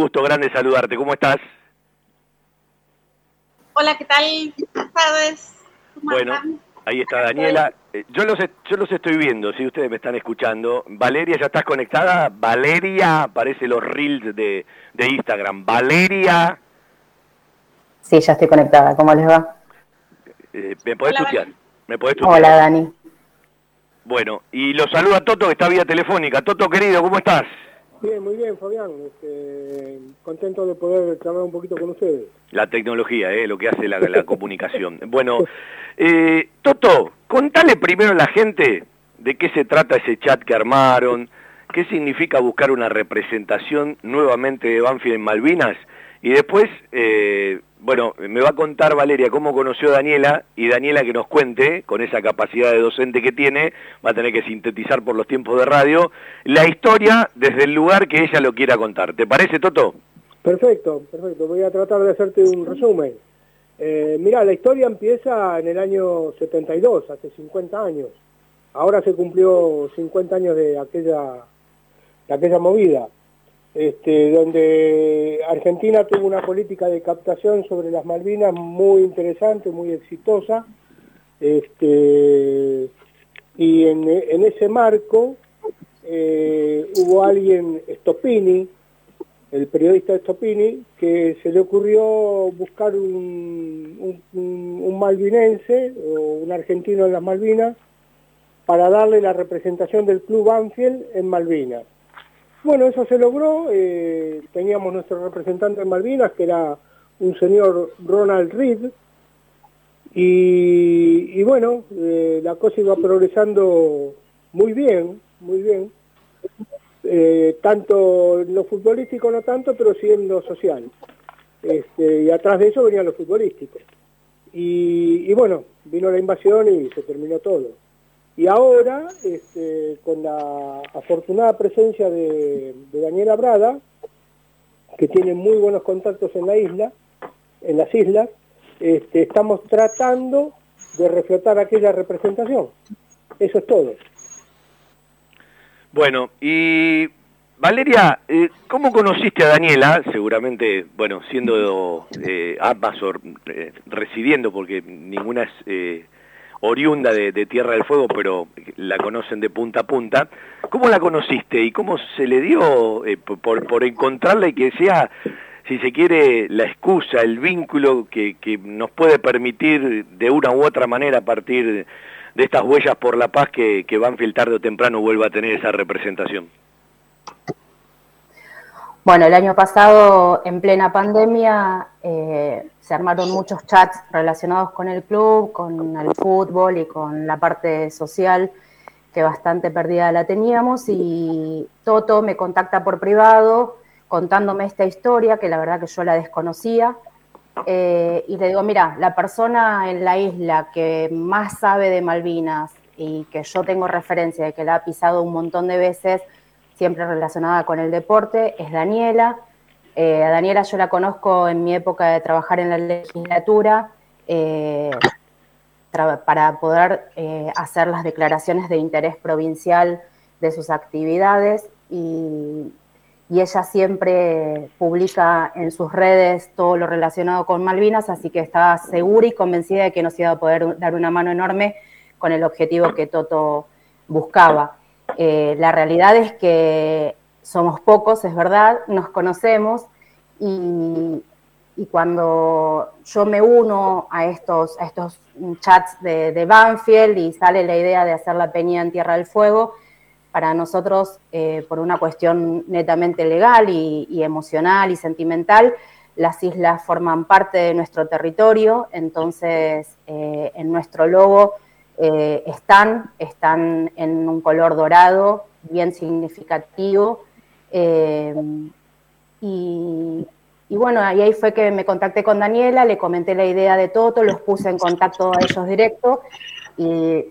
Gusto grande saludarte, ¿cómo estás? Hola, ¿qué tal? Buenas tardes. bueno, ahí está Daniela. Eh, yo los, yo los estoy viendo, si ustedes me están escuchando. Valeria, ¿ya estás conectada? Valeria, aparece los reels de, de Instagram. Valeria. Sí, ya estoy conectada. ¿Cómo les va? Eh, ¿Me podés tutear? ¿Me podés Hola, Dani. Bueno, y lo saluda Toto, que está vía telefónica. Toto, querido, ¿cómo estás? Bien, muy bien, Fabián. Este, contento de poder charlar un poquito con ustedes. La tecnología, eh, lo que hace la, comunicación. Bueno, eh, Toto, contale primero a la gente de qué se trata ese chat que armaron, qué significa buscar una representación nuevamente de Banfield en Malvinas, y después eh, bueno, me va a contar Valeria cómo conoció a Daniela y Daniela que nos cuente, con esa capacidad de docente que tiene, va a tener que sintetizar por los tiempos de radio, la historia desde el lugar que ella lo quiera contar. ¿Te parece, Toto? Perfecto, perfecto. Voy a tratar de hacerte un resumen. Eh, mira, la historia empieza en el año 72, hace 50 años. Ahora se cumplió 50 años de aquella, de aquella movida este, donde Argentina tuvo una política de captación sobre las Malvinas muy interesante, muy exitosa, este, y en, ese marco eh, hubo alguien, Stopini, el periodista Stopini, que se le ocurrió buscar un, un malvinense o un argentino en las Malvinas para darle la representación del club Anfield en Malvinas. Bueno, eso se logró. Eh, teníamos nuestro representante en Malvinas, que era un señor Ronald Reed. Y, bueno, eh, la cosa iba progresando muy bien, muy bien. Eh, tanto en lo futbolístico no tanto, pero sí en lo social. Este, y atrás de eso venía lo futbolístico. y bueno, vino la invasión y se terminó todo. Y ahora, este, con la afortunada presencia de, Daniela Brada, que tiene muy buenos contactos en la isla, en las islas, este, estamos tratando de reflotar aquella representación. Eso es todo. Bueno, y Valeria, eh, ¿cómo conociste a Daniela? Seguramente, bueno, siendo eh, ambas eh, residiendo, porque ninguna es eh, oriunda de, Tierra del Fuego, pero la conocen de punta a punta. ¿Cómo la conociste y cómo se le dio eh, por, por encontrarla y que sea, si se quiere, la excusa, el vínculo que, nos puede permitir de una u otra manera a partir de estas huellas por la paz que, que Banfield tarde o temprano vuelva a tener esa representación? Bueno, el año pasado, en plena pandemia, eh, se armaron muchos chats relacionados con el club, con el fútbol y con la parte social, que bastante perdida la teníamos, y Toto me contacta por privado contándome esta historia, que la verdad que yo la desconocía, eh, y le digo, mira, la persona en la isla que más sabe de Malvinas y que yo tengo referencia de que la ha pisado un montón de veces, siempre relacionada con el deporte, es Daniela. Eh, a Daniela yo la conozco en mi época de trabajar en la legislatura eh, para poder eh, hacer las declaraciones de interés provincial de sus actividades y, y, ella siempre publica en sus redes todo lo relacionado con Malvinas, así que estaba segura y convencida de que nos iba a poder dar una mano enorme con el objetivo que Toto buscaba. Eh, la realidad es que somos pocos, es verdad, nos conocemos y, cuando yo me uno a estos, chats de, Banfield y sale la idea de hacer la peña en Tierra del Fuego, para nosotros, eh, por una cuestión netamente legal y, emocional y sentimental, las islas forman parte de nuestro territorio, entonces eh, en nuestro logo eh, están, están en un color dorado, bien significativo. Eh, y, bueno, ahí fue que me contacté con Daniela, le comenté la idea de Toto, los puse en contacto a ellos directo y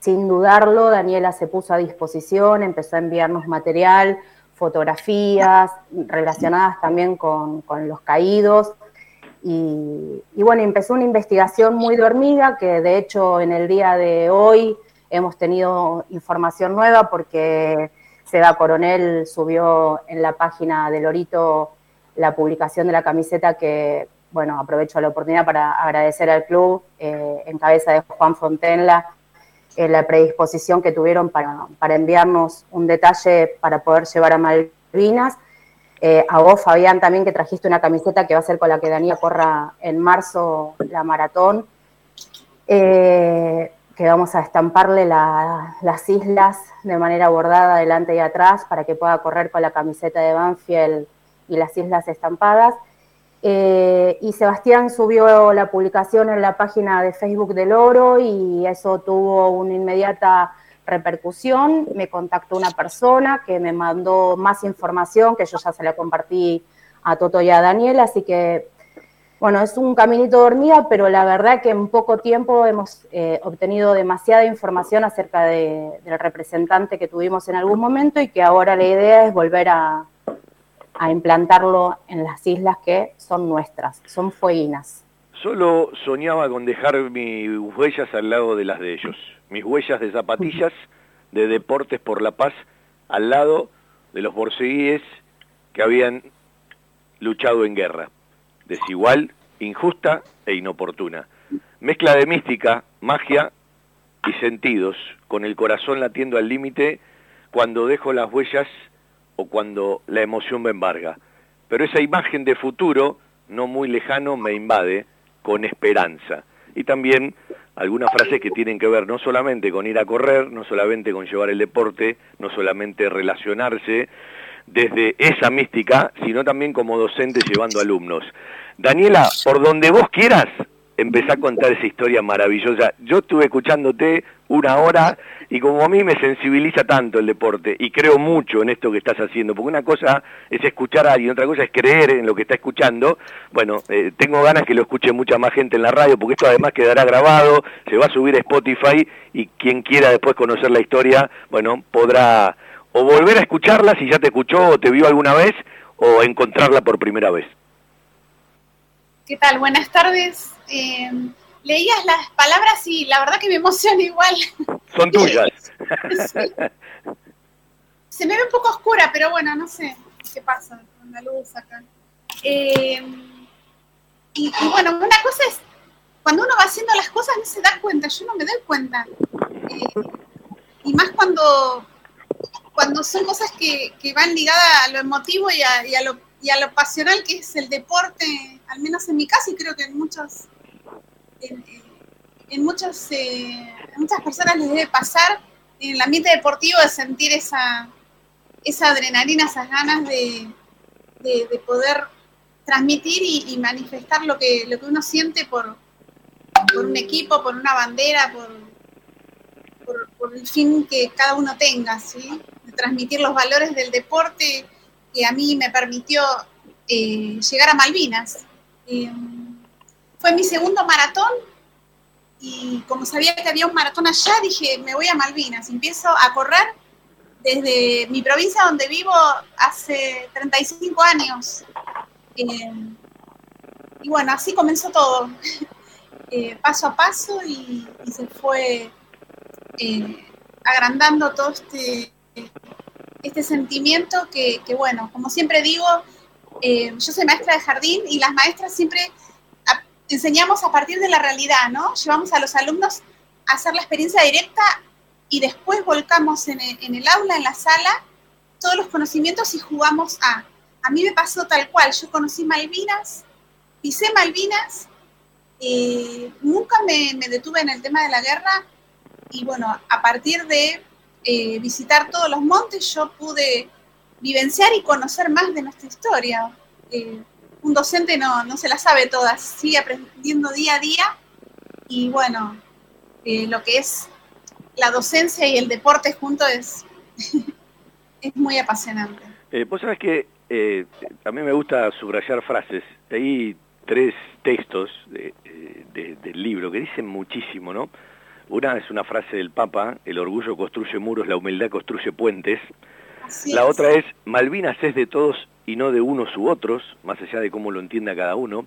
sin dudarlo, Daniela se puso a disposición, empezó a enviarnos material, fotografías relacionadas también con, con los caídos. Y, bueno, empezó una investigación muy dormida, que de hecho en el día de hoy hemos tenido información nueva porque Seda Coronel subió en la página de Lorito la publicación de la camiseta que, bueno, aprovecho la oportunidad para agradecer al club eh, en cabeza de Juan Fontenla eh, la predisposición que tuvieron para, para, enviarnos un detalle para poder llevar a Malvinas. Eh, a vos, Fabián, también que trajiste una camiseta que va a ser con la que Daniela corra en marzo la maratón, que vamos a estamparle las islas de manera bordada adelante y atrás para que pueda correr con la camiseta de Banfield y las islas estampadas. Eh, y Sebastián subió la publicación en la página de Facebook del Oro y eso tuvo una inmediata repercusión. Me contactó una persona que me mandó más información que yo ya se la compartí a Toto y a Daniel, así que bueno, es un caminito de hormiga, pero la verdad que en poco tiempo hemos eh, obtenido demasiada información acerca del representante que tuvimos en algún momento y que ahora la idea es volver a, a implantarlo en las islas que son nuestras, son fueguinas. Solo soñaba con dejar mis huellas al lado de las de ellos, mis huellas de zapatillas, de Deportes por la Paz, al lado de los borceguíes que habían luchado en guerra, desigual, injusta e inoportuna. Mezcla de mística, magia y sentidos, con el corazón latiendo al límite cuando dejo las huellas o cuando la emoción me embarga. Pero esa imagen de futuro, no muy lejano, me invade con esperanza. Y también algunas frases que tienen que ver no solamente con ir a correr, no solamente con llevar el deporte, no solamente relacionarse desde esa mística, sino también como docente llevando alumnos. Daniela, por donde vos quieras, empecé a contar esa historia maravillosa. Yo estuve escuchándote una hora y como a mí me sensibiliza tanto el deporte y creo mucho en esto que estás haciendo, porque una cosa es escuchar a alguien, otra cosa es creer en lo que está escuchando, bueno, eh, tengo ganas que lo escuche mucha más gente en la radio, porque esto además quedará grabado, se va a subir a Spotify y quien quiera después conocer la historia, bueno, podrá o volver a escucharla si ya te escuchó o te vio alguna vez, o encontrarla por primera vez. ¿Qué tal? Buenas tardes. Eh, leías las palabras y la verdad que me emociona igual. Son tuyas. Se me ve un poco oscura, pero bueno, no sé qué pasa con la luz acá. Eh, y, bueno, una cosa es, cuando uno va haciendo las cosas no se da cuenta, yo no me doy cuenta. Eh, y más cuando, cuando son cosas que, van ligadas a lo emotivo y a, lo, y a lo pasional que es el deporte al menos en mi caso y creo que en muchos, en, muchos, eh, muchas personas les debe pasar en el ambiente deportivo de sentir esa, esa adrenalina, esas ganas de, de, poder transmitir y, manifestar lo que, lo que uno siente por, por un equipo, por una bandera, por, por, el fin que cada uno tenga, ¿sí? de transmitir los valores del deporte que a mí me permitió eh, llegar a Malvinas. Eh, fue mi segundo maratón y como sabía que había un maratón allá, dije, me voy a Malvinas. Empiezo a correr desde mi provincia donde vivo hace 35 años. Eh, y bueno, así comenzó todo, eh, paso a paso y, se fue agrandando todo este, este sentimiento que, que, bueno, como siempre digo, eh, yo soy maestra de jardín y las maestras siempre enseñamos a partir de la realidad, ¿no? Llevamos a los alumnos a hacer la experiencia directa y después volcamos en el, aula, en la sala, todos los conocimientos y jugamos a. A mí me pasó tal cual, yo conocí Malvinas, pisé Malvinas, nunca me, detuve en el tema de la guerra y bueno, a partir de eh, visitar todos los montes yo pude vivenciar y conocer más de nuestra historia. Eh, un docente no, no se la sabe todas, sigue aprendiendo día a día y bueno, eh, lo que es la docencia y el deporte junto es, es muy apasionante. Eh, Vos sabés que eh, a mí me gusta subrayar frases. Hay tres textos del libro que dicen muchísimo, ¿no? Una es una frase del Papa, el orgullo construye muros, la humildad construye puentes la otra es, Malvinas es de todos y no de unos u otros, más allá de cómo lo entienda cada uno.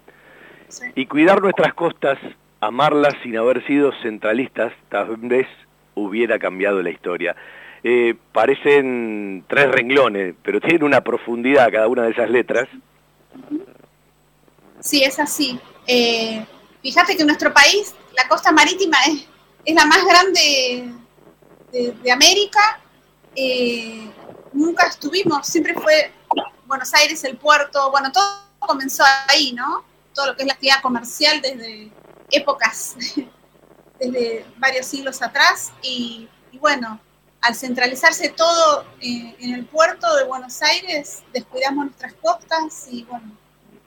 Y cuidar nuestras costas, amarlas sin haber sido centralistas, tal vez hubiera cambiado la historia. Eh, parecen tres renglones, pero tienen una profundidad cada una de esas letras Sí, es así. Eh, fíjate que nuestro país, la costa marítima es, es la más grande de, América. Eh, nunca estuvimos, siempre fue Buenos Aires el puerto, bueno, todo comenzó ahí, ¿no? Todo lo que es la actividad comercial desde épocas, desde varios siglos atrás. Y, bueno, al centralizarse todo eh, en el puerto de Buenos Aires, descuidamos nuestras costas y bueno,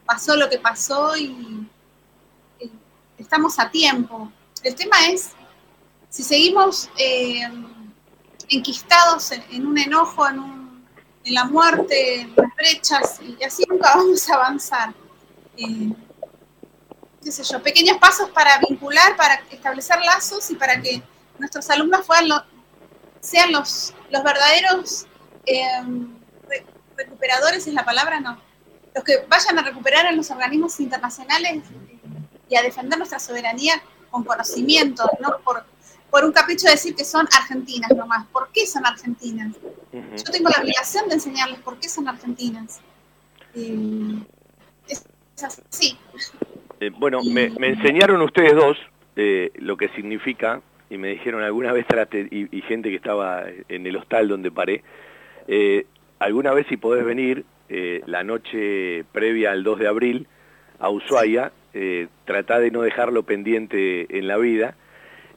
pasó lo que pasó y, estamos a tiempo. El tema es, si seguimos eh, enquistados en, un enojo, en, la muerte, en las brechas, y así nunca vamos a avanzar. Eh, qué sé yo, pequeños pasos para vincular, para establecer lazos y para que nuestros alumnos sean los, los verdaderos eh, recuperadores, es la palabra, no, los que vayan a recuperar en los organismos internacionales y a defender nuestra soberanía con conocimiento, no por, por un capricho de decir que son argentinas nomás. ¿Por qué son argentinas? Yo tengo la obligación de enseñarles por qué son argentinas. es, así. Eh, bueno, me, enseñaron ustedes dos eh, lo que significa, y me dijeron alguna vez, y, y, gente que estaba en el hostal donde paré, eh, alguna vez si podés venir, eh, la noche previa al 2 de abril a Ushuaia, eh, trata de no dejarlo pendiente en la vida.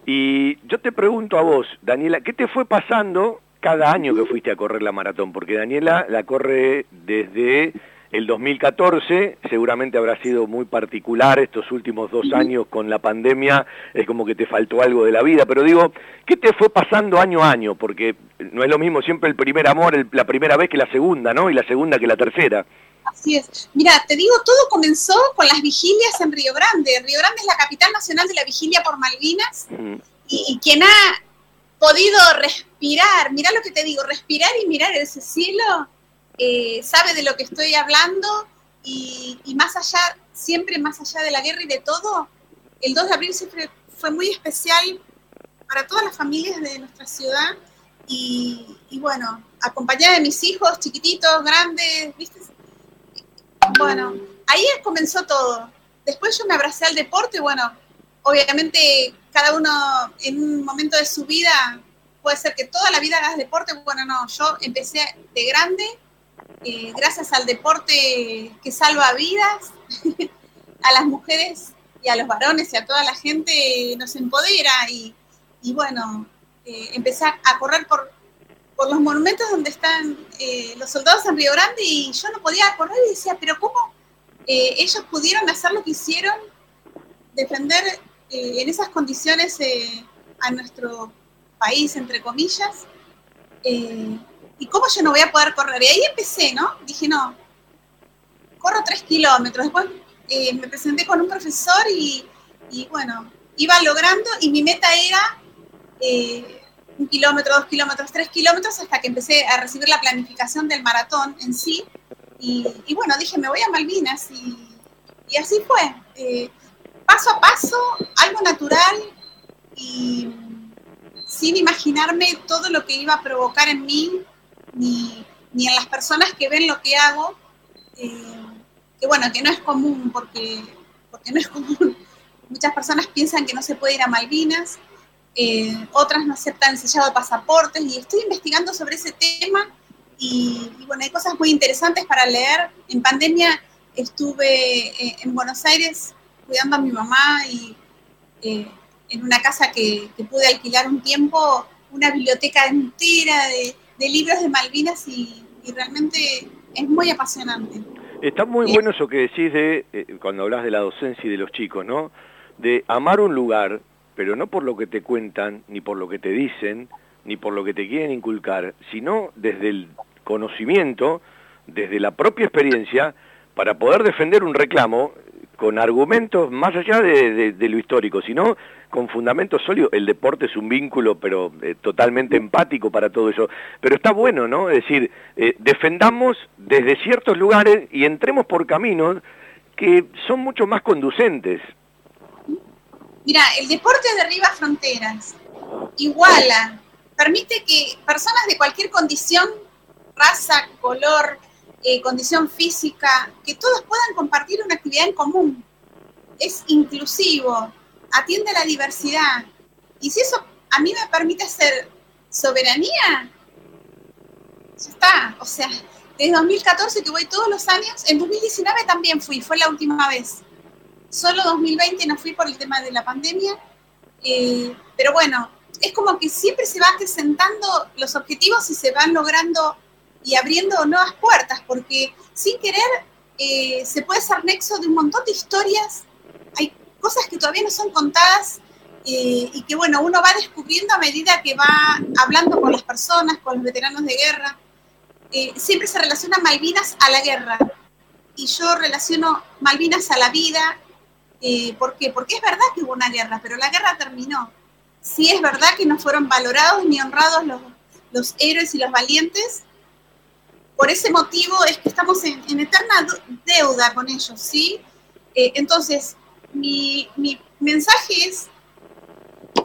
Y yo te pregunto a vos, Daniela, ¿qué te fue pasando cada año que fuiste a correr la maratón? Porque Daniela la corre desde el 2014 seguramente habrá sido muy particular estos últimos dos años con la pandemia, es como que te faltó algo de la vida, pero digo, ¿qué te fue pasando año a año? Porque no es lo mismo siempre el primer amor, la primera vez que la segunda, ¿no? Y la segunda que la tercera. Así es. Mira, te digo, todo comenzó con las vigilias en Río Grande. Río Grande es la capital nacional de la vigilia por Malvinas y, y quien ha podido respirar, mira lo que te digo, respirar y mirar ese cielo, eh, sabe de lo que estoy hablando y, más allá, siempre más allá de la guerra y de todo, el 2 de abril siempre fue muy especial para todas las familias de nuestra ciudad y, bueno, acompañada de mis hijos chiquititos, grandes, ¿viste? Bueno, ahí comenzó todo. Después yo me abracé al deporte, bueno, obviamente cada uno en un momento de su vida puede ser que toda la vida hagas deporte, bueno, no, yo empecé de grande eh, gracias al deporte que salva vidas, a las mujeres y a los varones y a toda la gente nos empodera y, bueno, eh, empecé a correr por, por los monumentos donde están eh, los soldados en Río Grande y yo no podía correr y decía, pero ¿cómo ellos pudieron hacer lo que hicieron? Defender en esas condiciones a nuestro país, entre comillas. ¿y cómo yo no voy a poder correr? Y ahí empecé, ¿no? Dije, no, corro tres kilómetros. Después eh, me presenté con un profesor y, bueno, iba logrando y mi meta era eh, un kilómetro, dos kilómetros, tres kilómetros hasta que empecé a recibir la planificación del maratón en sí. Y, bueno, dije, me voy a Malvinas y, así fue. Eh, paso a paso, algo natural y sin imaginarme todo lo que iba a provocar en mí ni, ni en las personas que ven lo que hago, eh, que bueno, que no es común, porque, porque no es común. Muchas personas piensan que no se puede ir a Malvinas, eh, otras no aceptan el sellado de pasaportes, y estoy investigando sobre ese tema, y, bueno, hay cosas muy interesantes para leer. En pandemia estuve eh, en Buenos Aires cuidando a mi mamá y en una casa que, que pude alquilar un tiempo, una biblioteca entera de de libros de Malvinas y, realmente es muy apasionante. Está muy bueno eso que decís de, eh, cuando hablas de la docencia y de los chicos, ¿no? De amar un lugar, pero no por lo que te cuentan, ni por lo que te dicen, ni por lo que te quieren inculcar, sino desde el conocimiento, desde la propia experiencia, para poder defender un reclamo con argumentos más allá de, lo histórico, sino con fundamentos sólidos. El deporte es un vínculo, pero eh, totalmente empático para todo eso. Pero está bueno, ¿no? Es decir, eh, defendamos desde ciertos lugares y entremos por caminos que son mucho más conducentes. Mira, el deporte derriba fronteras, iguala, permite que personas de cualquier condición, raza, color, eh, condición física, que todos puedan compartir una actividad en común. Es inclusivo, atiende a la diversidad. Y si eso a mí me permite ser soberanía, ya está. O sea, desde 2014 que voy todos los años, en 2019 también fui, fue la última vez. Solo 2020 no fui por el tema de la pandemia. Eh, pero bueno, es como que siempre se van acrecentando los objetivos y se van logrando y abriendo nuevas puertas, porque sin querer eh, se puede ser nexo de un montón de historias. Hay cosas que todavía no son contadas eh, y que, bueno, uno va descubriendo a medida que va hablando con las personas, con los veteranos de guerra. Eh, siempre se relaciona Malvinas a la guerra y yo relaciono Malvinas a la vida. ¿Por qué? Porque es verdad que hubo una guerra, pero la guerra terminó. Sí es verdad que no fueron valorados ni honrados los, los héroes y los valientes, por ese motivo es que estamos en, eterna deuda con ellos, ¿sí? Eh, entonces, mi, mensaje es,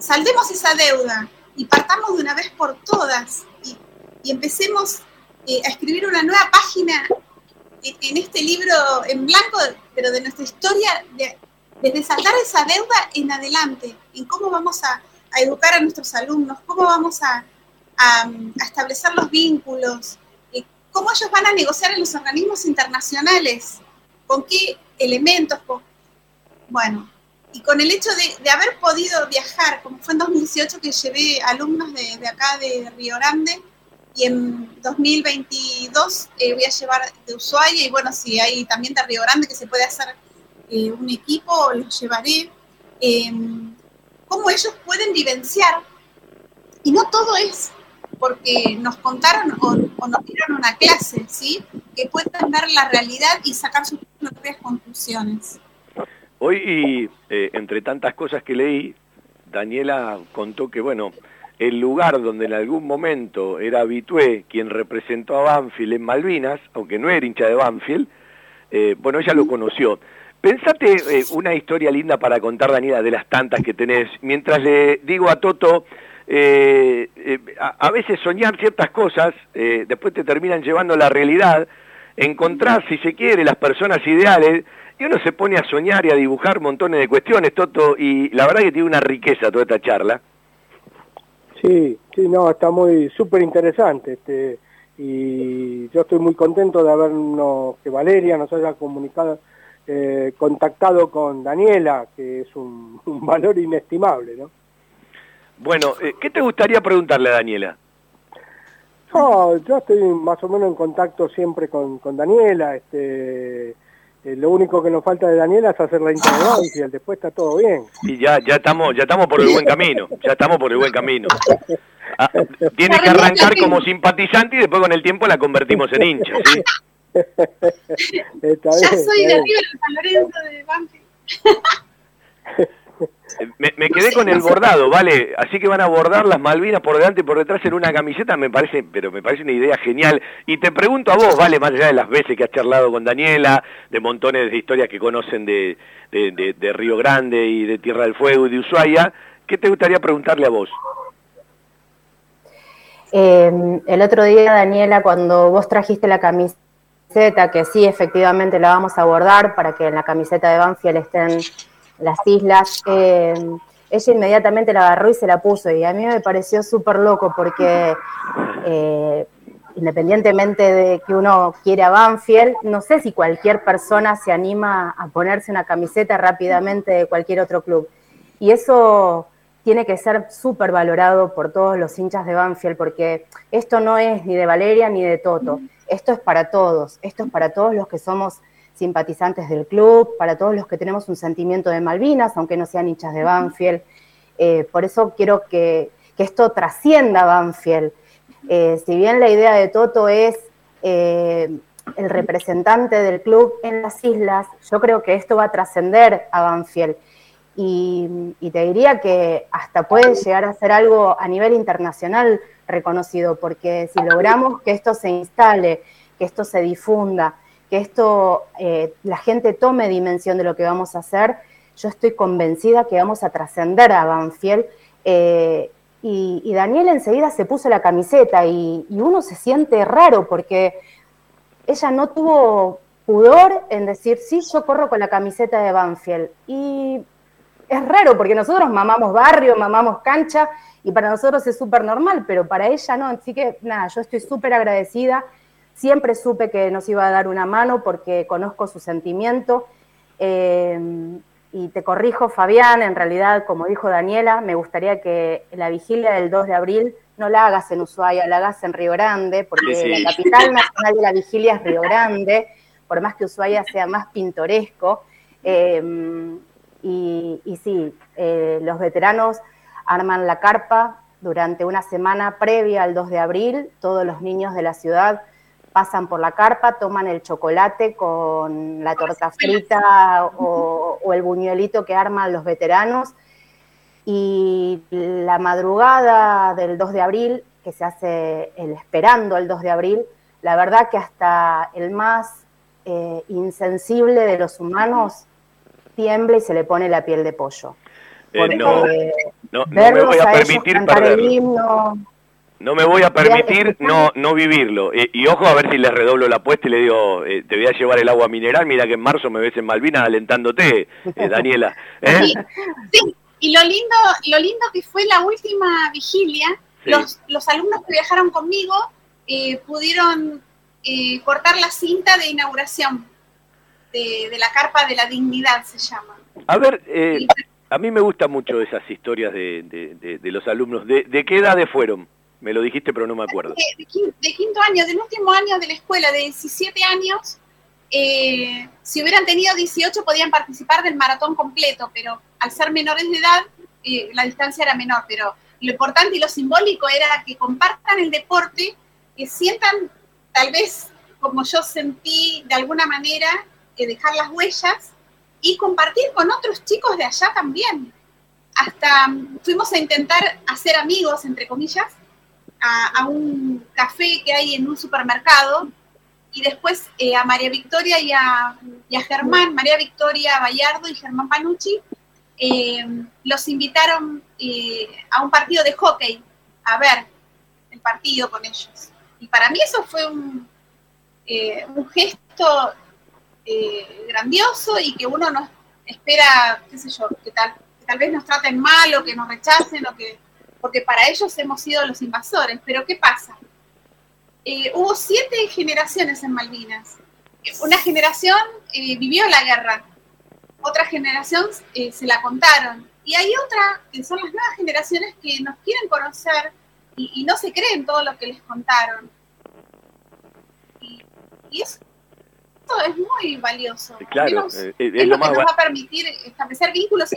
saldemos esa deuda y partamos de una vez por todas y, empecemos eh, a escribir una nueva página en, este libro en blanco, pero de nuestra historia, de, desde sacar esa deuda en adelante, en cómo vamos a, educar a nuestros alumnos, cómo vamos a establecer los vínculos, cómo ellos van a negociar en los organismos internacionales, con qué elementos, bueno, y con el hecho de, haber podido viajar, como fue en 2018 que llevé alumnos de, acá de Río Grande, y en 2022 eh, voy a llevar de Ushuaia, y bueno, si hay también de Río Grande que se puede hacer eh, un equipo, los llevaré. Em, cómo ellos pueden vivenciar, y no todo es porque nos contaron o, nos dieron una clase, ¿sí? Que puedan ver la realidad y sacar sus propias conclusiones. Hoy, eh, entre tantas cosas que leí, Daniela contó que, bueno, el lugar donde en algún momento era Habitué quien representó a Banfield en Malvinas, aunque no era hincha de Banfield, eh, bueno, ella lo conoció. Pensate eh, una historia linda para contar, Daniela, de las tantas que tenés. Mientras le digo a Toto eh, eh, a, veces soñar ciertas cosas, después te terminan llevando a la realidad, encontrar, si se quiere, las personas ideales, y uno se pone a soñar y a dibujar montones de cuestiones, Toto, y la verdad que tiene una riqueza toda esta charla. Sí, sí, no, está muy súper interesante, este, y yo estoy muy contento de habernos, que Valeria nos haya comunicado, contactado con Daniela, que es un valor inestimable, ¿no? Bueno, eh, ¿qué te gustaría preguntarle a Daniela? No, yo estoy más o menos en contacto siempre con, Daniela. Este, eh, lo único que nos falta de Daniela es hacer la y después está todo bien. Y ya, ya estamos, ya estamos por el buen camino, ya estamos por el buen camino. Ah, tiene que arrancar como simpatizante y después con el tiempo la convertimos en hincha, ¿sí? ya soy de River San Lorenzo de Banfield. Me, quedé con el bordado, vale, así que van a bordar las Malvinas por delante y por detrás en una camiseta, me parece, pero me parece una idea genial. Y te pregunto a vos, vale, más allá de las veces que has charlado con Daniela, de montones de historias que conocen de, de, Río Grande y de Tierra del Fuego y de Ushuaia, ¿qué te gustaría preguntarle a vos? Eh, el otro día, Daniela, cuando vos trajiste la camiseta, que sí, efectivamente la vamos a bordar para que en la camiseta de Banfield estén las islas, eh, ella inmediatamente la agarró y se la puso. Y a mí me pareció súper loco porque eh, independientemente de que uno quiera Banfield, no sé si cualquier persona se anima a ponerse una camiseta rápidamente de cualquier otro club. Y eso tiene que ser súper valorado por todos los hinchas de Banfield, porque esto no es ni de Valeria ni de Toto, esto es para todos, esto es para todos los que somos simpatizantes del club, para todos los que tenemos un sentimiento de Malvinas, aunque no sean hinchas de Banfield. Eh, por eso quiero que, esto trascienda a Banfield. Eh, si bien la idea de Toto es eh, el representante del club en las islas, yo creo que esto va a trascender a Banfield. Y, y, te diría que hasta puede llegar a ser algo a nivel internacional reconocido, porque si logramos que esto se instale, que esto se difunda, que esto, eh, la gente tome dimensión de lo que vamos a hacer, yo estoy convencida que vamos a trascender a Banfield. Eh, y, Daniel enseguida se puso la camiseta y, uno se siente raro porque ella no tuvo pudor en decir, sí, yo corro con la camiseta de Banfield. Y es raro porque nosotros mamamos barrio, mamamos cancha y para nosotros es súper normal, pero para ella no. Así que nada, yo estoy súper agradecida. Siempre supe que nos iba a dar una mano porque conozco su sentimiento. Eh, y te corrijo, Fabián, en realidad, como dijo Daniela, me gustaría que la vigilia del 2 de abril no la hagas en Ushuaia, la hagas en Río Grande, porque la capital nacional de la vigilia es Río Grande, por más que Ushuaia sea más pintoresco. Eh, y, sí, eh, los veteranos arman la carpa durante una semana previa al 2 de abril, todos los niños de la ciudad pasan por la carpa, toman el chocolate con la torta frita o, el buñuelito que arman los veteranos. Y la madrugada del 2 de abril, que se hace el esperando el 2 de abril, la verdad que hasta el más eh, insensible de los humanos tiembla y se le pone la piel de pollo. Eh, no, no, me voy a permitir perderlo. No me voy a permitir no, no vivirlo. Eh, y ojo a ver si le redoblo la apuesta y le digo, eh, te voy a llevar el agua mineral, mira que en marzo me ves en Malvinas alentándote, eh, Daniela. Sí, y lo lindo, lo lindo que fue la última vigilia, los, los alumnos que viajaron conmigo pudieron cortar la cinta de inauguración de, la carpa de la dignidad, se llama. A ver, a mí me gustan mucho esas historias de, de los alumnos. ¿De, ¿De qué edades fueron? Me lo dijiste, pero no me acuerdo. De, quinto, año, del último año de la escuela, de 17 años, eh, si hubieran tenido 18 podían participar del maratón completo, pero al ser menores de edad, eh, la distancia era menor. Pero lo importante y lo simbólico era que compartan el deporte, que sientan, tal vez como yo sentí de alguna manera, dejar las huellas y compartir con otros chicos de allá también. Hasta mm, fuimos a intentar hacer amigos, entre comillas, a, un café que hay en un supermercado y después eh, a María Victoria y a, Germán, María Victoria Bayardo y Germán Panucci, eh, los invitaron eh, a un partido de hockey a ver el partido con ellos. Y para mí eso fue un, un gesto grandioso y que uno no espera, qué sé yo, que tal, tal vez nos traten mal o que nos rechacen o que porque para ellos hemos sido los invasores. Pero ¿qué pasa? Eh, hubo siete generaciones en Malvinas. Una generación eh, vivió la guerra, otra generación eh, se la contaron, y hay otra que son las nuevas generaciones que nos quieren conocer y, no se creen todo lo que les contaron. Y, eso es muy valioso. Claro, es, lo, que nos va a permitir establecer vínculos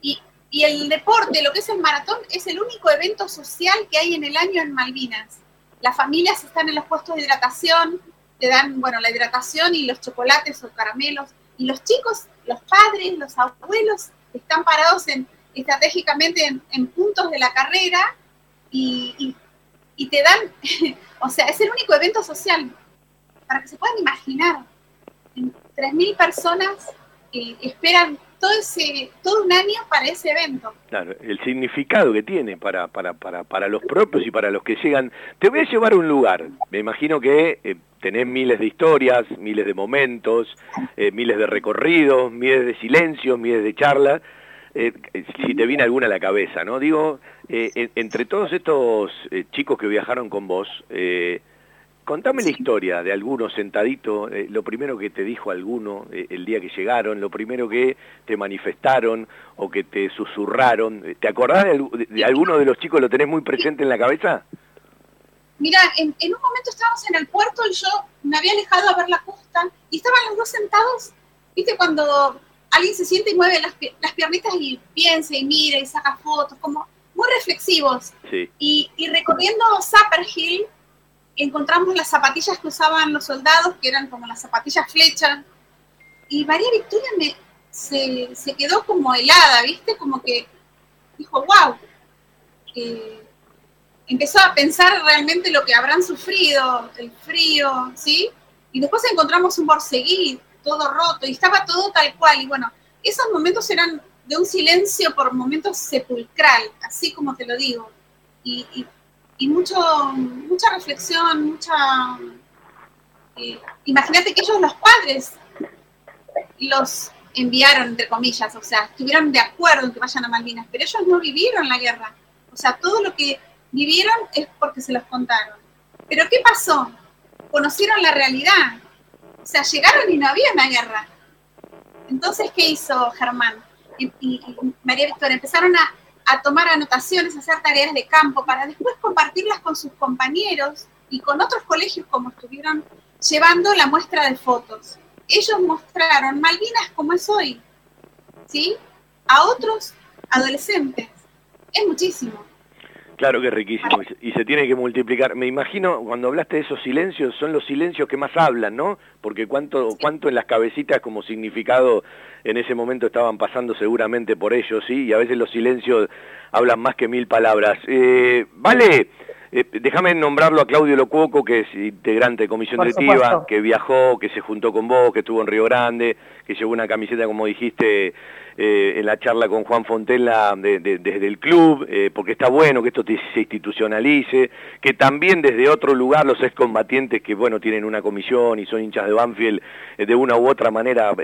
y, y el deporte, lo que es el maratón, es el único evento social que hay en el año en Malvinas. Las familias están en los puestos de hidratación, te dan, bueno, la hidratación y los chocolates o caramelos. Y los chicos, los padres, los abuelos, están parados en, estratégicamente en, puntos de la carrera y, te dan, o sea, es el único evento social. Para que se puedan imaginar, 3.000 personas eh, esperan todo, ese, todo un año para ese evento. Claro, el significado que tiene para, para, para, para los propios y para los que llegan. Te voy a llevar un lugar, me imagino que eh, tenés miles de historias, miles de momentos, eh, miles de recorridos, miles de silencios, miles de charlas. Si te viene alguna a la cabeza, ¿no? Digo, entre todos estos chicos que viajaron con vos, Contame la historia de alguno sentadito, eh, lo primero que te dijo alguno eh, el día que llegaron, lo primero que te manifestaron o que te susurraron. ¿Te acordás de, alguno de los chicos, lo tenés muy presente en la cabeza? Mira, en, un momento estábamos en el puerto y yo me había alejado a ver la costa y estaban los dos sentados, viste, cuando alguien se siente y mueve las, las piernitas y piensa y mira y saca fotos, como muy reflexivos. Sí. Y, y recorriendo Zapper Hill, encontramos las zapatillas que usaban los soldados, que eran como las zapatillas flecha, y María Victoria me, se, quedó como helada, ¿viste? Como que dijo, wow. empezó a pensar realmente lo que habrán sufrido, el frío, ¿sí? Y después encontramos un borseguí todo roto y estaba todo tal cual. Y bueno, esos momentos eran de un silencio por momentos sepulcral, así como te lo digo. y y mucho, mucha reflexión, mucha, eh, imagínate que ellos los padres los enviaron, entre comillas, o sea, estuvieron de acuerdo en que vayan a Malvinas, pero ellos no vivieron la guerra. O sea, todo lo que vivieron es porque se los contaron. Pero ¿qué pasó? Conocieron la realidad. O sea, llegaron y no había una guerra. Entonces, ¿qué hizo Germán y, María Victoria? Empezaron a, a tomar anotaciones, a hacer tareas de campo para después compartirlas con sus compañeros y con otros colegios como estuvieron llevando la muestra de fotos. Ellos mostraron Malvinas como es hoy, ¿sí? A otros adolescentes. Es muchísimo. Claro que es riquísimo y se tiene que multiplicar. Me imagino, cuando hablaste de esos silencios, son los silencios que más hablan, ¿no? Porque cuánto, cuánto en las cabecitas como significado en ese momento estaban pasando seguramente por ellos, ¿sí? Y a veces los silencios hablan más que mil palabras. Eh, vale, eh, déjame nombrarlo a Claudio Locuoco, que es integrante de comisión directiva, que viajó, que se juntó con vos, que estuvo en Río Grande, que llevó una camiseta, como dijiste, eh, en la charla con Juan Fontella desde el club, eh, porque está bueno que esto se institucionalice, que también desde otro lugar los excombatientes que, bueno, tienen una comisión y son hinchas de Banfield, eh, de una u otra manera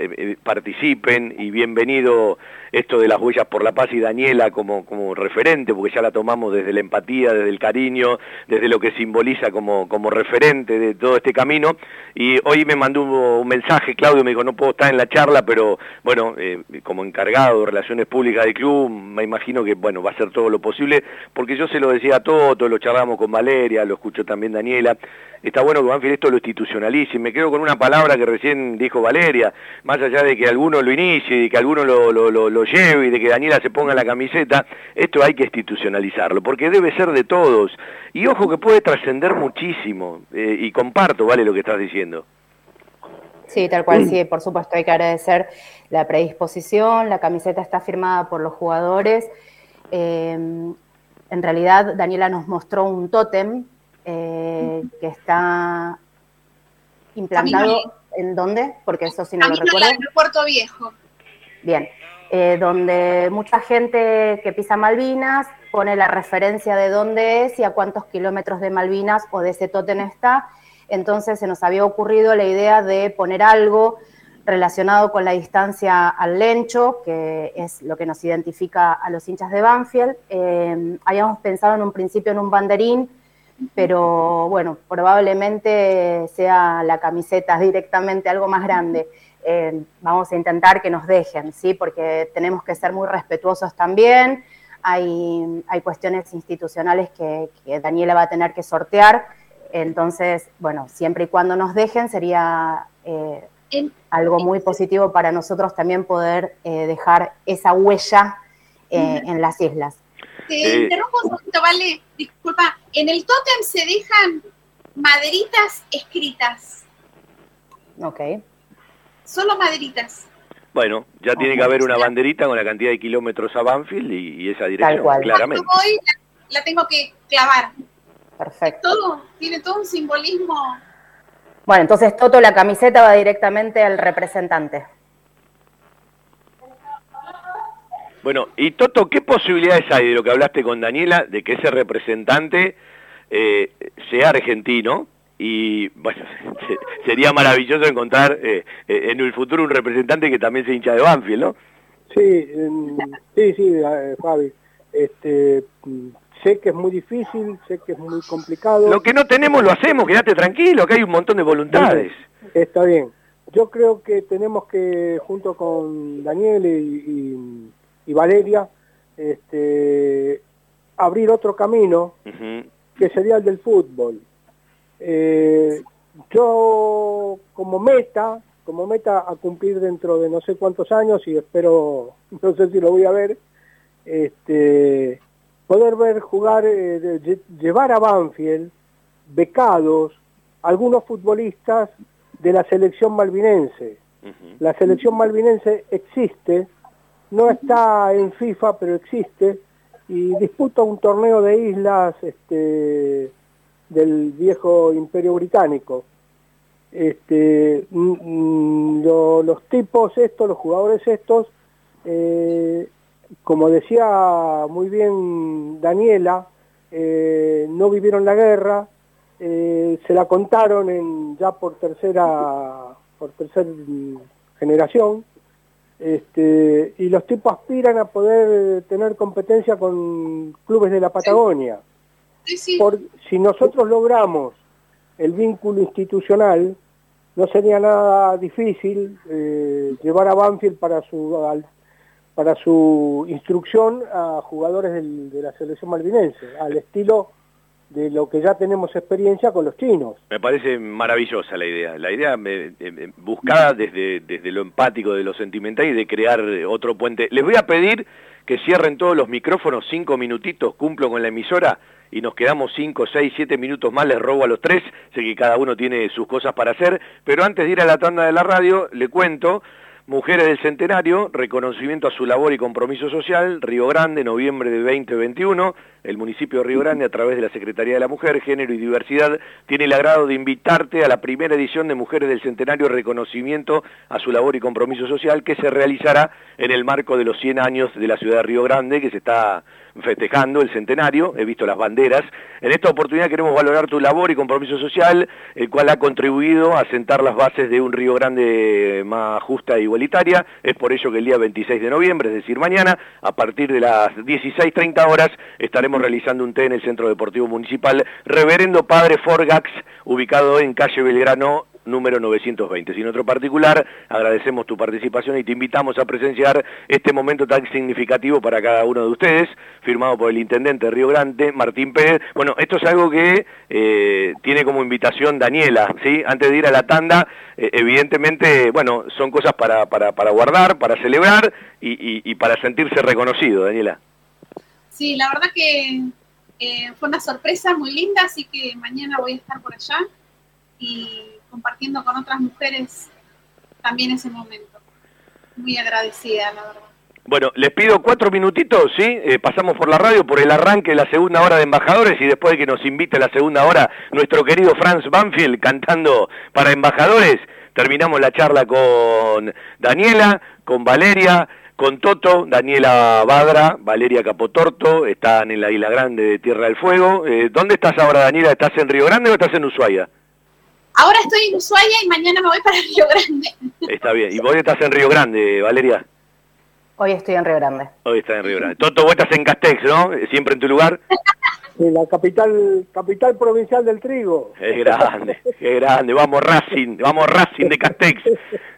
participen, y bienvenido esto de las huellas por la paz y Daniela como, como referente, porque ya la tomamos desde la empatía, desde el cariño, desde lo que simboliza como, como referente de todo este camino, y hoy me mandó un, mensaje, Claudio me dijo, no puedo estar en la charla, pero bueno, como en encargado de Relaciones Públicas del club, me imagino que, bueno, va a hacer todo lo posible, porque yo se lo decía a todos, lo charlamos con Valeria, lo escuchó también Daniela, está bueno que Banfield esto lo institucionalice, me quedo con una palabra que recién dijo Valeria, más allá de que alguno lo inicie, y que alguno lo, lo, lleve, y de que Daniela se ponga la camiseta, esto hay que institucionalizarlo, porque debe ser de todos, y ojo que puede trascender muchísimo, eh, y comparto, vale, lo que estás diciendo. Sí, tal cual, sí, por supuesto hay que agradecer la predisposición, la camiseta está firmada por los jugadores. Em, en realidad, Daniela nos mostró un tótem eh, que está implantado en dónde, porque eso sí no lo recuerdo. En Puerto Viejo. Bien, eh, donde mucha gente que pisa Malvinas pone la referencia de dónde es y a cuántos kilómetros de Malvinas o de ese tótem está entonces se nos había ocurrido la idea de poner algo relacionado con la distancia al lencho, que es lo que nos identifica a los hinchas de Banfield. Eh, habíamos pensado en un principio en un banderín, pero bueno, probablemente sea la camiseta directamente algo más grande. Eh, vamos a intentar que nos dejen, ¿sí? Porque tenemos que ser muy respetuosos también. Hay, hay cuestiones institucionales que, que Daniela va a tener que sortear entonces, bueno, siempre y cuando nos dejen sería eh, algo muy positivo para nosotros también poder eh, dejar esa huella eh, en las islas. Te interrumpo un poquito, vale, disculpa. En el tótem se dejan maderitas escritas. Ok. Solo maderitas. Bueno, ya tiene que haber una banderita con la cantidad de kilómetros a Banfield y, esa dirección, claramente. Voy, la tengo que clavar. Perfecto. Todo, tiene todo un simbolismo. Bueno, entonces Toto, la camiseta va directamente al representante. Bueno, y Toto, ¿qué posibilidades hay de lo que hablaste con Daniela, de que ese representante eh, sea argentino? Y bueno, sería maravilloso encontrar eh, eh, en el futuro un representante que también se hincha de Banfield, ¿no? Sí, sí, sí, Fabi. Este, Sé que es muy difícil, sé que es muy complicado. Lo que no tenemos lo hacemos, quédate tranquilo, que hay un montón de voluntades. Está bien. Yo creo que tenemos que, junto con Daniel y, Valeria, este, abrir otro camino, que sería el del fútbol. Eh, yo, como meta, como meta a cumplir dentro de no sé cuántos años, y espero, no sé si lo voy a ver, este, poder ver jugar, eh, llevar a Banfield becados algunos futbolistas de la selección malvinense. La selección malvinense existe, no está en FIFA, pero existe, y disputa un torneo de islas este, del viejo imperio británico. Este, mm, mm, los tipos estos, los jugadores estos, eh, como decía muy bien Daniela, eh, no vivieron la guerra, eh, se la contaron en, ya por tercera, por tercera generación, este, y los tipos aspiran a poder tener competencia con clubes de la Patagonia. Por, si nosotros logramos el vínculo institucional, no sería nada difícil eh, llevar a Banfield para su para su instrucción a jugadores de la selección malvinense, al estilo de lo que ya tenemos experiencia con los chinos. Me parece maravillosa la idea, la idea eh, eh, buscada desde, desde lo empático, de lo sentimental y de crear otro puente. Les voy a pedir que cierren todos los micrófonos, cinco minutitos, cumplo con la emisora, y nos quedamos cinco, seis, siete minutos más, les robo a los tres, sé que cada uno tiene sus cosas para hacer, pero antes de ir a la tanda de la radio, le cuento Mujeres del Centenario, reconocimiento a su labor y compromiso social, Río Grande, noviembre de 2021. El municipio de Río Grande, a través de la Secretaría de la Mujer, Género y Diversidad, tiene el agrado de invitarte a la primera edición de Mujeres del Centenario, reconocimiento a su labor y compromiso social, que se realizará en el marco de los 100 años de la ciudad de Río Grande, que se está festejando el centenario, he visto las banderas. En esta oportunidad queremos valorar tu labor y compromiso social, el cual ha contribuido a sentar las bases de un Río Grande más justa e igualitaria. Es por ello que el día 26 de noviembre, es decir, mañana, a partir de las 16.30 horas, estaremos realizando un té en el Centro Deportivo Municipal Reverendo Padre Forgax, ubicado en calle Belgrano número 920. Sin otro particular, agradecemos tu participación y te invitamos a presenciar este momento tan significativo para cada uno de ustedes, firmado por el Intendente de Río Grande, Martín Pérez. Bueno, esto es algo que eh, tiene como invitación Daniela, ¿sí? Antes de ir a la tanda, eh, evidentemente, bueno, son cosas para, para, para guardar, para celebrar y, para sentirse reconocido, Daniela. Sí, la verdad que eh, fue una sorpresa muy linda, así que mañana voy a estar por allá y compartiendo con otras mujeres también ese momento. Muy agradecida, la verdad. Bueno, les pido cuatro minutitos, ¿sí? Eh, pasamos por la radio por el arranque de la segunda hora de embajadores y después de que nos invite la segunda hora nuestro querido Franz Banfield cantando para embajadores, terminamos la charla con Daniela, con Valeria, con Toto, Daniela Badra, Valeria Capotorto, están en la Isla Grande de Tierra del Fuego. Eh, ¿Dónde estás ahora, Daniela? ¿Estás en Río Grande o estás en Ushuaia? Ahora estoy en Ushuaia y mañana me voy para Río Grande. Está bien. ¿Y vos estás en Río Grande, Valeria? Hoy estoy en Río Grande. Hoy estás en Río Grande. Toto, vos estás en Castex, ¿no? Siempre en tu lugar. En la capital, capital provincial del trigo. Es grande, es grande. Vamos Racing, vamos Racing de Castex.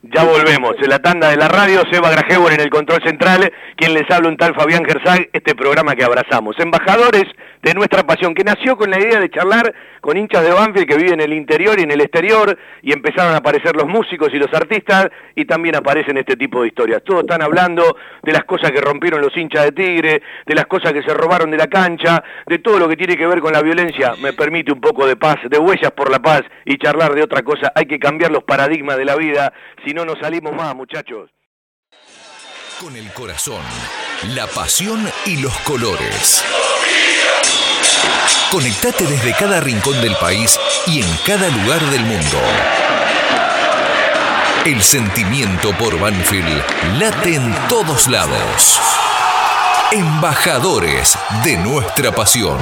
Ya volvemos. En la tanda de la radio, Seba Grajewer en el control central, quien les habla un tal Fabián Gersag, este programa que abrazamos. Embajadores de nuestra pasión, que nació con la idea de charlar con hinchas de Banfield que viven en el interior y en el exterior, y empezaron a aparecer los músicos y los artistas, y también aparecen este tipo de historias. Todos están hablando de las cosas que rompieron los hinchas de Tigre, de las cosas que se robaron de la cancha, de todo lo que tiene que ver con la violencia. Me permite un poco de paz, de huellas por la paz, y charlar de otra cosa. Hay que cambiar los paradigmas de la vida, si no nos salimos más, muchachos. Con el corazón, la pasión y los colores. Conectate desde cada rincón del país y en cada lugar del mundo. El sentimiento por Banfield late en todos lados. Embajadores de nuestra pasión.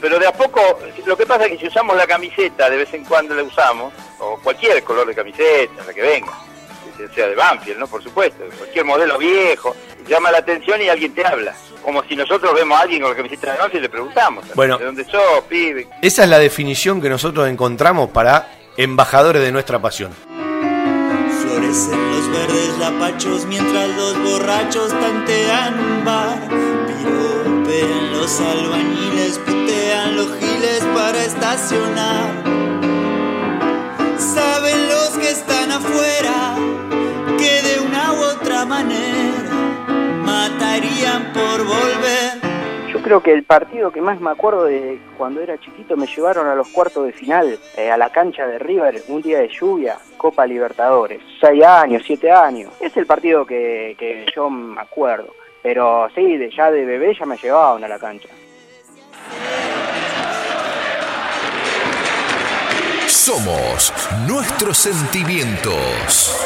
Pero de a poco, lo que pasa es que si usamos la camiseta, de vez en cuando la usamos, o cualquier color de camiseta, la que venga, sea de Banfield, ¿no? Por supuesto, cualquier modelo viejo, llama la atención y alguien te habla. Como si nosotros vemos a alguien con la camiseta de Banfield y le preguntamos, bueno, ¿de dónde sos, pibe? Esa es la definición que nosotros encontramos para embajadores de nuestra pasión. Florecen los verdes lapachos mientras los borrachos tantean un bar. Piropen los albañiles los giles para estacionar. Saben los que están afuera que de una u otra manera matarían por volver creo que el partido que más me acuerdo de cuando era chiquito me llevaron a los cuartos de final, eh, a la cancha de River, un día de lluvia, Copa Libertadores. Seis años, siete años. Es el partido que, que yo me acuerdo. Pero sí, de, ya de bebé ya me llevaban a la cancha. Somos nuestros sentimientos.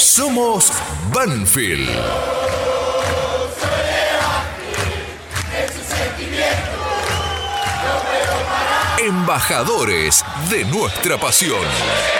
Somos Banfield. Embajadores de nuestra pasión.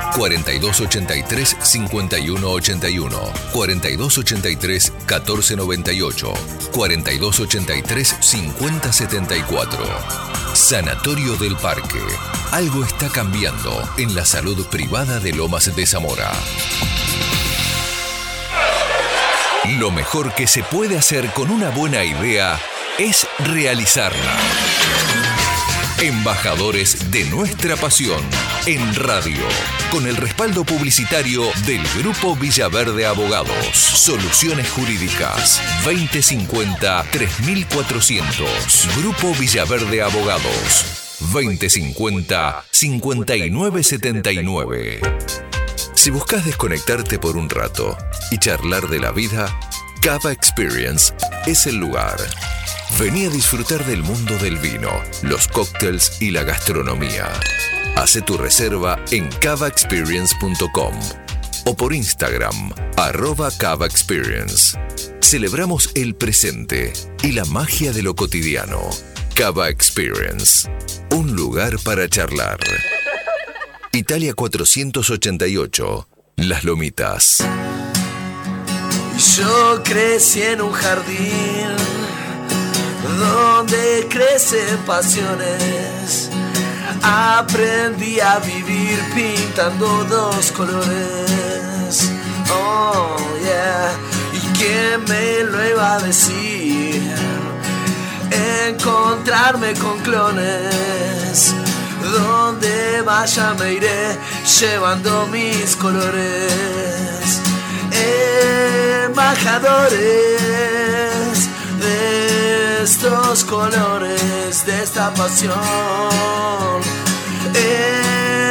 4283-5181, 4283-1498, 4283-5074. Sanatorio del Parque. Algo está cambiando en la salud privada de Lomas de Zamora. Lo mejor que se puede hacer con una buena idea es realizarla. Embajadores de nuestra pasión en radio, con el respaldo publicitario del Grupo Villaverde Abogados. Soluciones Jurídicas 2050-3400. Grupo Villaverde Abogados 2050-5979. Si buscas desconectarte por un rato y charlar de la vida, Cava Experience es el lugar. Vení a disfrutar del mundo del vino, los cócteles y la gastronomía. Hace tu reserva en cavaexperience.com o por Instagram, arroba Cava Experience. Celebramos el presente y la magia de lo cotidiano. Cava Experience, un lugar para charlar. Italia 488, Las Lomitas. Yo crecí en un jardín donde crecen pasiones. Aprendí a vivir pintando dos colores. Oh, yeah. ¿Y quién me lo iba a decir? Encontrarme con clones. Donde vaya me iré llevando mis colores. Embajadores de estos colores, de esta pasión.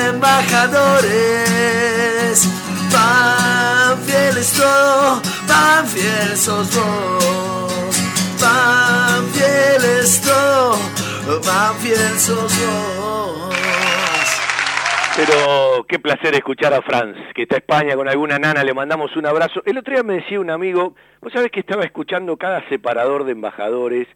Embajadores, pan fieles todo, pan fiel sos vos. Pan fieles todo, pan fiel sos vos. Pero qué placer escuchar a Franz, que está en España con alguna nana, le mandamos un abrazo. El otro día me decía un amigo, vos sabés que estaba escuchando cada separador de embajadores,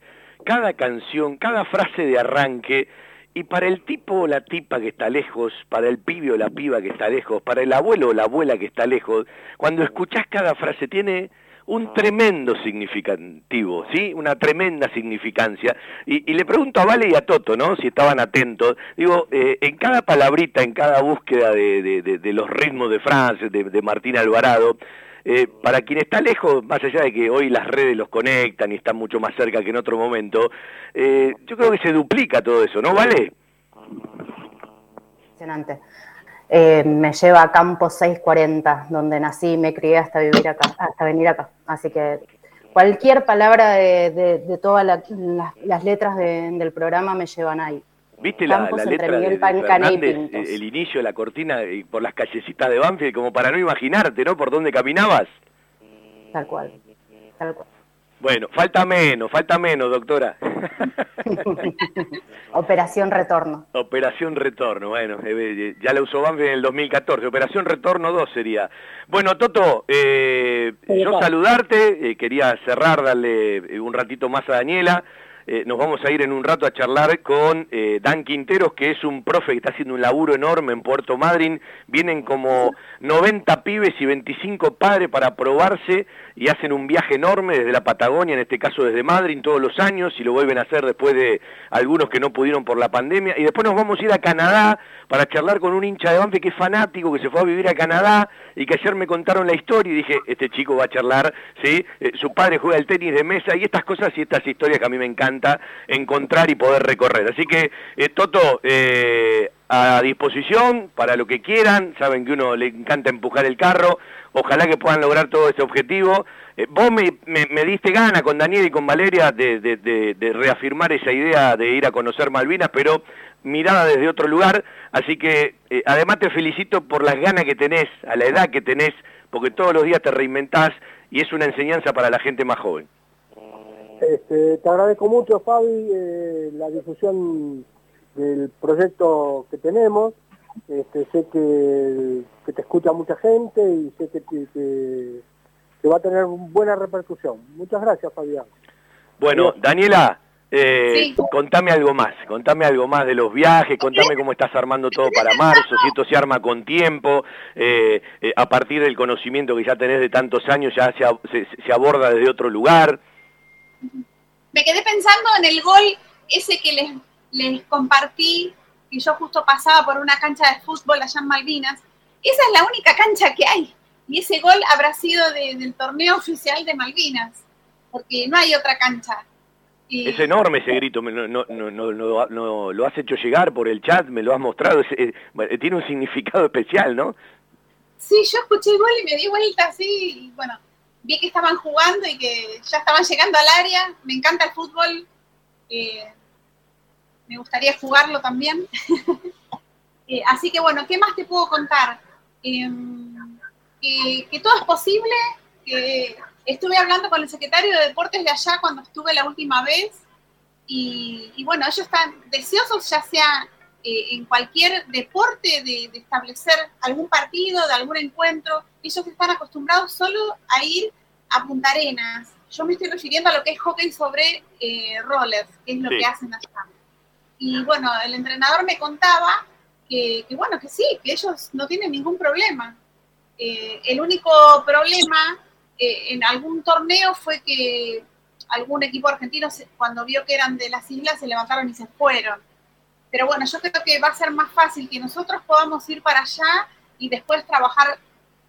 cada canción, cada frase de arranque, y para el tipo o la tipa que está lejos, para el pibe o la piba que está lejos, para el abuelo o la abuela que está lejos, cuando escuchás cada frase tiene un tremendo significativo, ¿sí? Una tremenda significancia. Y, y, le pregunto a Vale y a Toto, ¿no? Si estaban atentos. Digo, eh, en cada palabrita, en cada búsqueda de, de, de, de los ritmos de Francia, de, Martín Alvarado, eh, para quien está lejos, más allá de que hoy las redes los conectan y están mucho más cerca que en otro momento, eh, yo creo que se duplica todo eso, ¿no, Vale? Impresionante. Eh, me lleva a Campo 640, donde nací y me crié hasta vivir acá, hasta venir acá. Así que cualquier palabra de, de, de todas la, la, las letras de, del programa me llevan ahí. ¿Viste la, la letra de, de Fernández, el inicio de la cortina por las callecitas de Banfield, como para no imaginarte, ¿no? Por dónde caminabas. Tal cual, tal cual. Bueno, falta menos, falta menos, doctora. Operación Retorno. Operación Retorno, bueno, eh, ya la usó Banfield en el 2014. Operación Retorno 2 sería. Bueno, Toto, eh, yo saludarte, eh, quería cerrar, darle un ratito más a Daniela. Eh, nos vamos a ir en un rato a charlar con eh, Dan Quinteros, que es un profe que está haciendo un laburo enorme en Puerto Madryn. Vienen como 90 pibes y 25 padres para probarse y hacen un viaje enorme desde la Patagonia, en este caso desde Madryn, todos los años, y lo vuelven a hacer después de algunos que no pudieron por la pandemia. Y después nos vamos a ir a Canadá para charlar con un hincha de Banfield que es fanático, que se fue a vivir a Canadá y que ayer me contaron la historia y dije, este chico va a charlar, ¿sí? Eh, su padre juega el tenis de mesa y estas cosas y estas historias que a mí me encontrar y poder recorrer. Así que, eh, Toto, eh, a disposición para lo que quieran, saben que uno le encanta empujar el carro, ojalá que puedan lograr todo ese objetivo. Eh, vos me, me, diste gana con Daniel y con Valeria de, de, reafirmar esa idea de ir a conocer Malvinas, pero mirada desde otro lugar, así que además te felicito por las ganas que tenés, a la edad que tenés, porque todos los días te reinventás y es una enseñanza para la gente más joven. Este, te agradezco mucho, Fabi, eh, la difusión del proyecto que tenemos. Este, sé que, te escucha mucha gente y sé que, que, va a tener buena repercusión. Muchas gracias, Fabián. Bueno, Daniela, eh, contame algo más, contame algo más de los viajes, contame cómo estás armando todo para marzo, si esto se arma con tiempo, eh, a partir del conocimiento que ya tenés de tantos años, ya se aborda desde otro lugar me quedé pensando en el gol ese que les, les compartí, que yo justo pasaba por una cancha de fútbol allá en Malvinas. Esa es la única cancha que hay. Y ese gol habrá sido del torneo oficial de Malvinas, porque no hay otra cancha. Es enorme ese grito, no, no, no, no, lo has hecho llegar por el chat, me lo has mostrado, tiene un significado especial, ¿no? Sí, yo escuché el gol y me di vuelta así, y bueno, vi que estaban jugando y que ya estaban llegando al área. Me encanta el fútbol. Eh, me gustaría jugarlo también. Eh, así que bueno, ¿qué más te puedo contar? Em, que, todo es posible. Que estuve hablando con el secretario de Deportes de allá cuando estuve la última vez. Y, bueno, ellos están deseosos, ya sea eh, en cualquier deporte, de, de establecer algún partido, de algún encuentro ellos están acostumbrados solo a ir a Punta Arenas. Yo me estoy refiriendo a lo que es hockey sobre eh, rollers, que es lo que hacen allá. Y bueno, el entrenador me contaba que, bueno, que sí, que ellos no tienen ningún problema. Eh, el único problema eh, en algún torneo fue que algún equipo argentino, cuando vio que eran de las islas, se levantaron y se fueron. Pero bueno, yo creo que va a ser más fácil que nosotros podamos ir para allá y después trabajar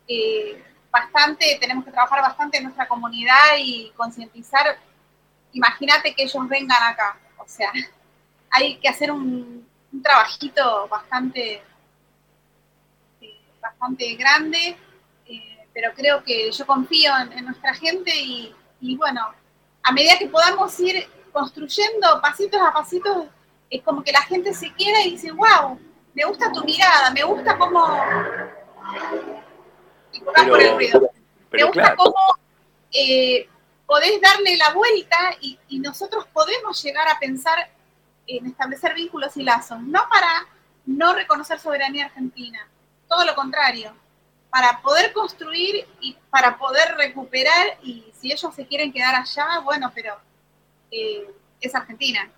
eh, bastante, tenemos que trabajar bastante en nuestra comunidad y concientizar. Imagínate que ellos vengan acá, o sea, hay que hacer un, trabajito bastante, eh, bastante grande, eh, pero creo que yo confío en, nuestra gente y, bueno, a medida que podamos ir construyendo pasitos a pasitos, es como que la gente se queda y dice, wow, me gusta tu mirada, me gusta cómo me gusta cómo eh, podés darle la vuelta y, nosotros podemos llegar a pensar en establecer vínculos y lazos, no para no reconocer soberanía argentina, todo lo contrario, para poder construir y para poder recuperar y si ellos se quieren quedar allá, bueno, pero eh, es Argentina,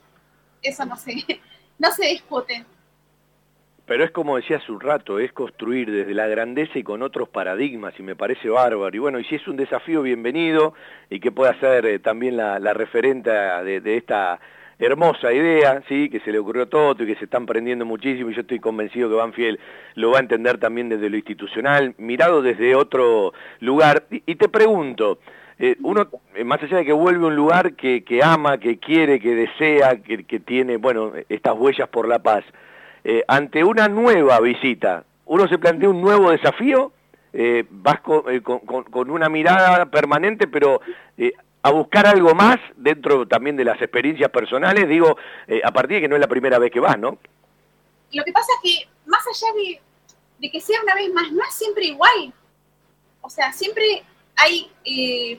eso no se, no se discute. Pero es como decía hace un rato, es construir desde la grandeza y con otros paradigmas, y me parece bárbaro. Y bueno, y si es un desafío, bienvenido, y que pueda ser eh, también la, referente de, esta hermosa idea, ¿sí? que se le ocurrió a Toto y que se están prendiendo muchísimo, y yo estoy convencido que Banfield lo va a entender también desde lo institucional, mirado desde otro lugar. Y, te pregunto, eh, uno, eh, más allá de que vuelve a un lugar que, ama, que quiere, que desea, que, tiene, bueno, estas huellas por la paz, eh, ante una nueva visita, uno se plantea un nuevo desafío, vas eh, con, una mirada permanente, pero a buscar algo más dentro también de las experiencias personales, digo, a partir de que no es la primera vez que vas, ¿no? Lo que pasa es que, más allá de, que sea una vez más, no es siempre igual. O sea, siempre hay,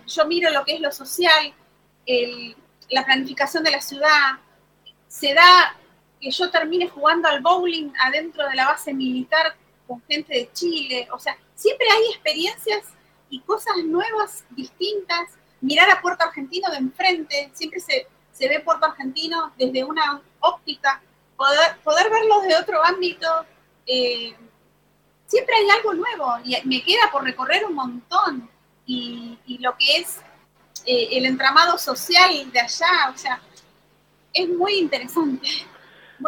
yo miro lo que es lo social, la planificación de la ciudad, se da que yo termine jugando al bowling adentro de la base militar con gente de Chile. O sea, siempre hay experiencias y cosas nuevas, distintas. Mirar a Puerto Argentino de enfrente, siempre se, se ve Puerto Argentino desde una óptica, poder, poder verlo de otro ámbito, eh, siempre hay algo nuevo y me queda por recorrer un montón. Y, y lo que es eh, el entramado social de allá, o sea, es muy interesante.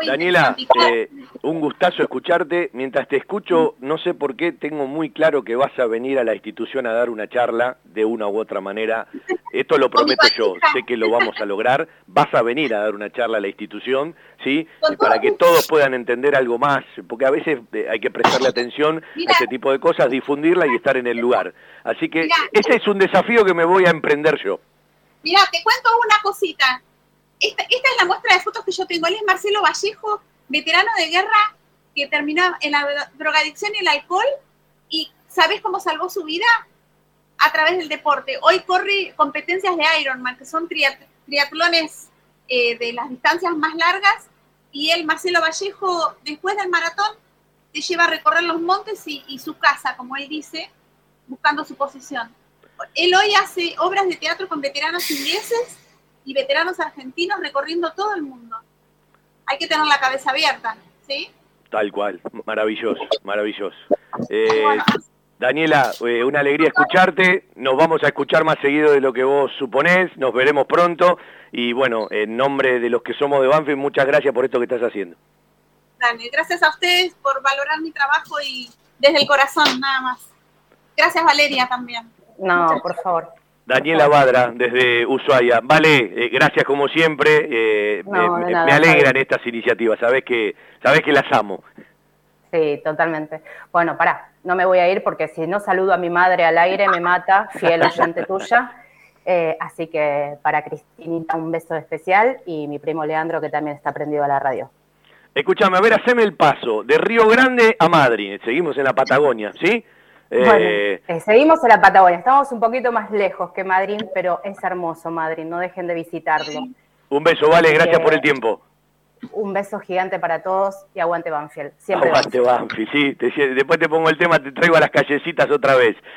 Daniela, eh, un gustazo escucharte. Mientras te escucho, no sé por qué, tengo muy claro que vas a venir a la institución a dar una charla de una u otra manera. Esto lo prometo yo, sé que lo vamos a lograr. Vas a venir a dar una charla a la institución, ¿sí? Para que todos puedan entender algo más, porque a veces eh, hay que prestarle atención a este tipo de cosas, difundirla y estar en el lugar. Así que ese es un desafío que me voy a emprender yo. Mira, te cuento una cosita esta, es la muestra de fotos que yo tengo. Él es Marcelo Vallejo, veterano de guerra que terminó en la drogadicción y el alcohol. ¿Y sabes cómo salvó su vida? A través del deporte. Hoy corre competencias de Ironman, que son triatlones eh, de las distancias más largas. Y él, Marcelo Vallejo, después del maratón, te lleva a recorrer los montes y, y su casa, como él dice, buscando su posición. Él hoy hace obras de teatro con veteranos ingleses y veteranos argentinos recorriendo todo el mundo. Hay que tener la cabeza abierta, ¿sí? Tal cual, maravilloso, maravilloso. Eh, Daniela, eh, una alegría escucharte, nos vamos a escuchar más seguido de lo que vos suponés, nos veremos pronto y bueno, en nombre de los que somos de Banfield, muchas gracias por esto que estás haciendo. Dani, gracias a ustedes por valorar mi trabajo y desde el corazón, nada más. Gracias Valeria también. No, por favor. Daniela Badra, desde Ushuaia. Vale, eh, gracias como siempre. Eh, me, alegran estas iniciativas, sabes que, sabes que las amo. Sí, totalmente. Bueno, pará, no me voy a ir porque si no saludo a mi madre al aire me mata, fiel oyente tuya. Eh, así que para Cristinita un beso especial y mi primo Leandro que también está prendido a la radio. Escúchame, a ver, haceme el paso de Río Grande a Madrid. Seguimos en la Patagonia, ¿sí? Eh, eh, seguimos en la Patagonia, estamos un poquito más lejos que Madrid, pero es hermoso Madrid, no dejen de visitarlo. Un beso, Vale, gracias por el tiempo. Un beso gigante para todos y aguante Banfield. Siempre aguante Banfield, sí. después te pongo el tema, te traigo a las callecitas otra vez.